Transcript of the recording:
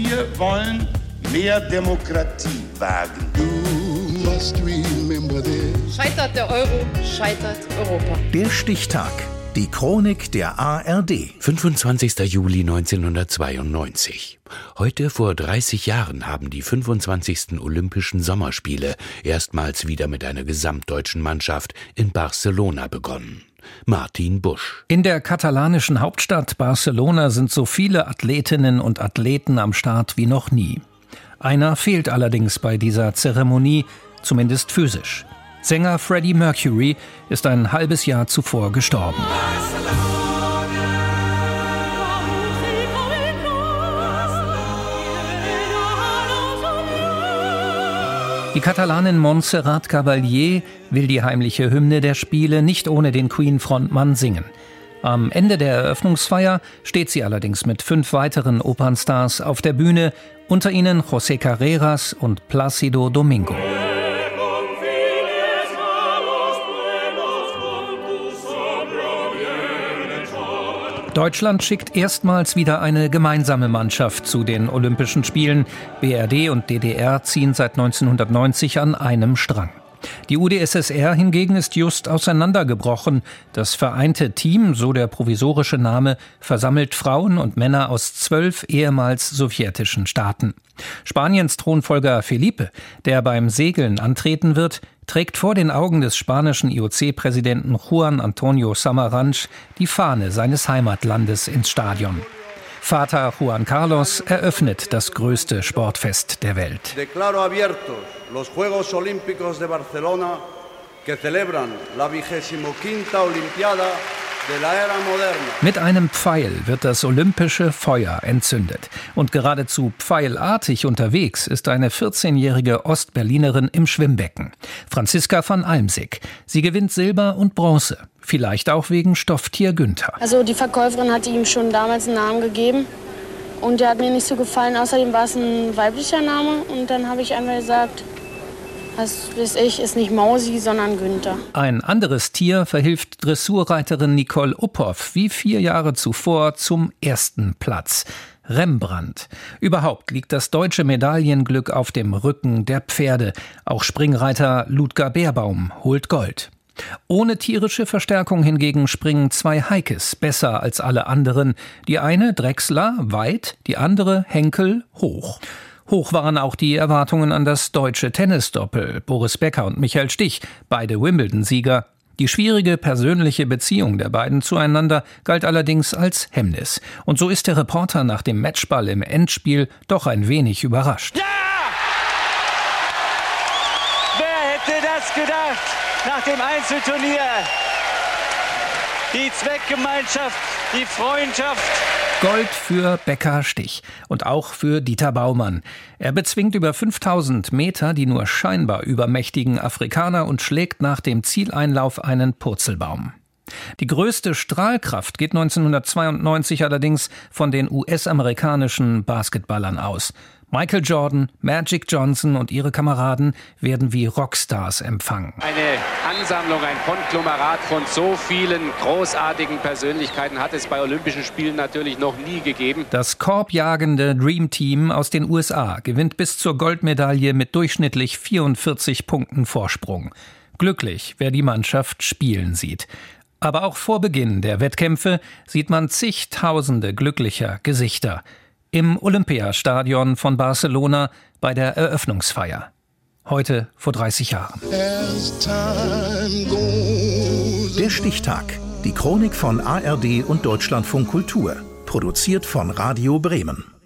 Wir wollen mehr Demokratie wagen. Scheitert der Euro, scheitert Europa. Der Stichtag. Die Chronik der ARD. 25. Juli 1992. Heute vor 30 Jahren haben die 25. Olympischen Sommerspiele erstmals wieder mit einer gesamtdeutschen Mannschaft in Barcelona begonnen. Martin Busch. In der katalanischen Hauptstadt Barcelona sind so viele Athletinnen und Athleten am Start wie noch nie. Einer fehlt allerdings bei dieser Zeremonie, zumindest physisch. Sänger Freddie Mercury ist ein halbes Jahr zuvor gestorben. Die Katalanin Montserrat Caballé will die heimliche Hymne der Spiele nicht ohne den Queen-Frontmann singen. Am Ende der Eröffnungsfeier steht sie allerdings mit fünf weiteren Opernstars auf der Bühne, unter ihnen José Carreras und Plácido Domingo. Deutschland schickt erstmals wieder eine gemeinsame Mannschaft zu den Olympischen Spielen. BRD und DDR ziehen seit 1990 an einem Strang. Die UdSSR hingegen ist just auseinandergebrochen. Das vereinte Team, so der provisorische Name, versammelt Frauen und Männer aus zwölf ehemals sowjetischen Staaten. Spaniens Thronfolger Felipe, der beim Segeln antreten wird, trägt vor den Augen des spanischen IOC-Präsidenten Juan Antonio Samaranch die Fahne seines Heimatlandes ins Stadion. Vater Juan Carlos eröffnet das größte Sportfest der Welt. Los Juegos Olímpicos de Barcelona que celebran la vigésimo quinta Olimpiada mit einem Pfeil wird das olympische Feuer entzündet. Und geradezu pfeilartig unterwegs ist eine 14-jährige Ostberlinerin im Schwimmbecken. Franziska van Almsig. Sie gewinnt Silber und Bronze. Vielleicht auch wegen Stofftier Günther. Also die Verkäuferin hatte ihm schon damals einen Namen gegeben. Und der hat mir nicht so gefallen. Außerdem war es ein weiblicher Name. Und dann habe ich einmal gesagt, was weiß ich, ist nicht Mausi, sondern Günther. Ein anderes Tier verhilft Dressurreiterin Nicole Uphoff wie vier Jahre zuvor zum ersten Platz. Rembrandt. Überhaupt liegt das deutsche Medaillenglück auf dem Rücken der Pferde. Auch Springreiter Ludger Beerbaum holt Gold. Ohne tierische Verstärkung hingegen springen zwei Heikes besser als alle anderen. Die eine Drechsler weit, die andere Henkel hoch. Hoch waren auch die Erwartungen an das deutsche Tennisdoppel. Boris Becker und Michael Stich, beide Wimbledon-Sieger. Die schwierige persönliche Beziehung der beiden zueinander galt allerdings als Hemmnis. Und so ist der Reporter nach dem Matchball im Endspiel doch ein wenig überrascht. Ja! Wer hätte das gedacht nach dem Einzelturnier? Die Zweckgemeinschaft, die Freundschaft, Gold für Becker Stich und auch für Dieter Baumann. Er bezwingt über 5000 Meter die nur scheinbar übermächtigen Afrikaner und schlägt nach dem Zieleinlauf einen Purzelbaum. Die größte Strahlkraft geht 1992 allerdings von den US-amerikanischen Basketballern aus. Michael Jordan, Magic Johnson und ihre Kameraden werden wie Rockstars empfangen. Eine Ansammlung, ein Konglomerat von so vielen großartigen Persönlichkeiten hat es bei Olympischen Spielen natürlich noch nie gegeben. Das korbjagende Dream Team aus den USA gewinnt bis zur Goldmedaille mit durchschnittlich 44 Punkten Vorsprung. Glücklich, wer die Mannschaft spielen sieht. Aber auch vor Beginn der Wettkämpfe sieht man zigtausende glücklicher Gesichter im Olympiastadion von Barcelona bei der Eröffnungsfeier. Heute vor 30 Jahren. Der Stichtag. Die Chronik von ARD und Deutschlandfunk Kultur. Produziert von Radio Bremen.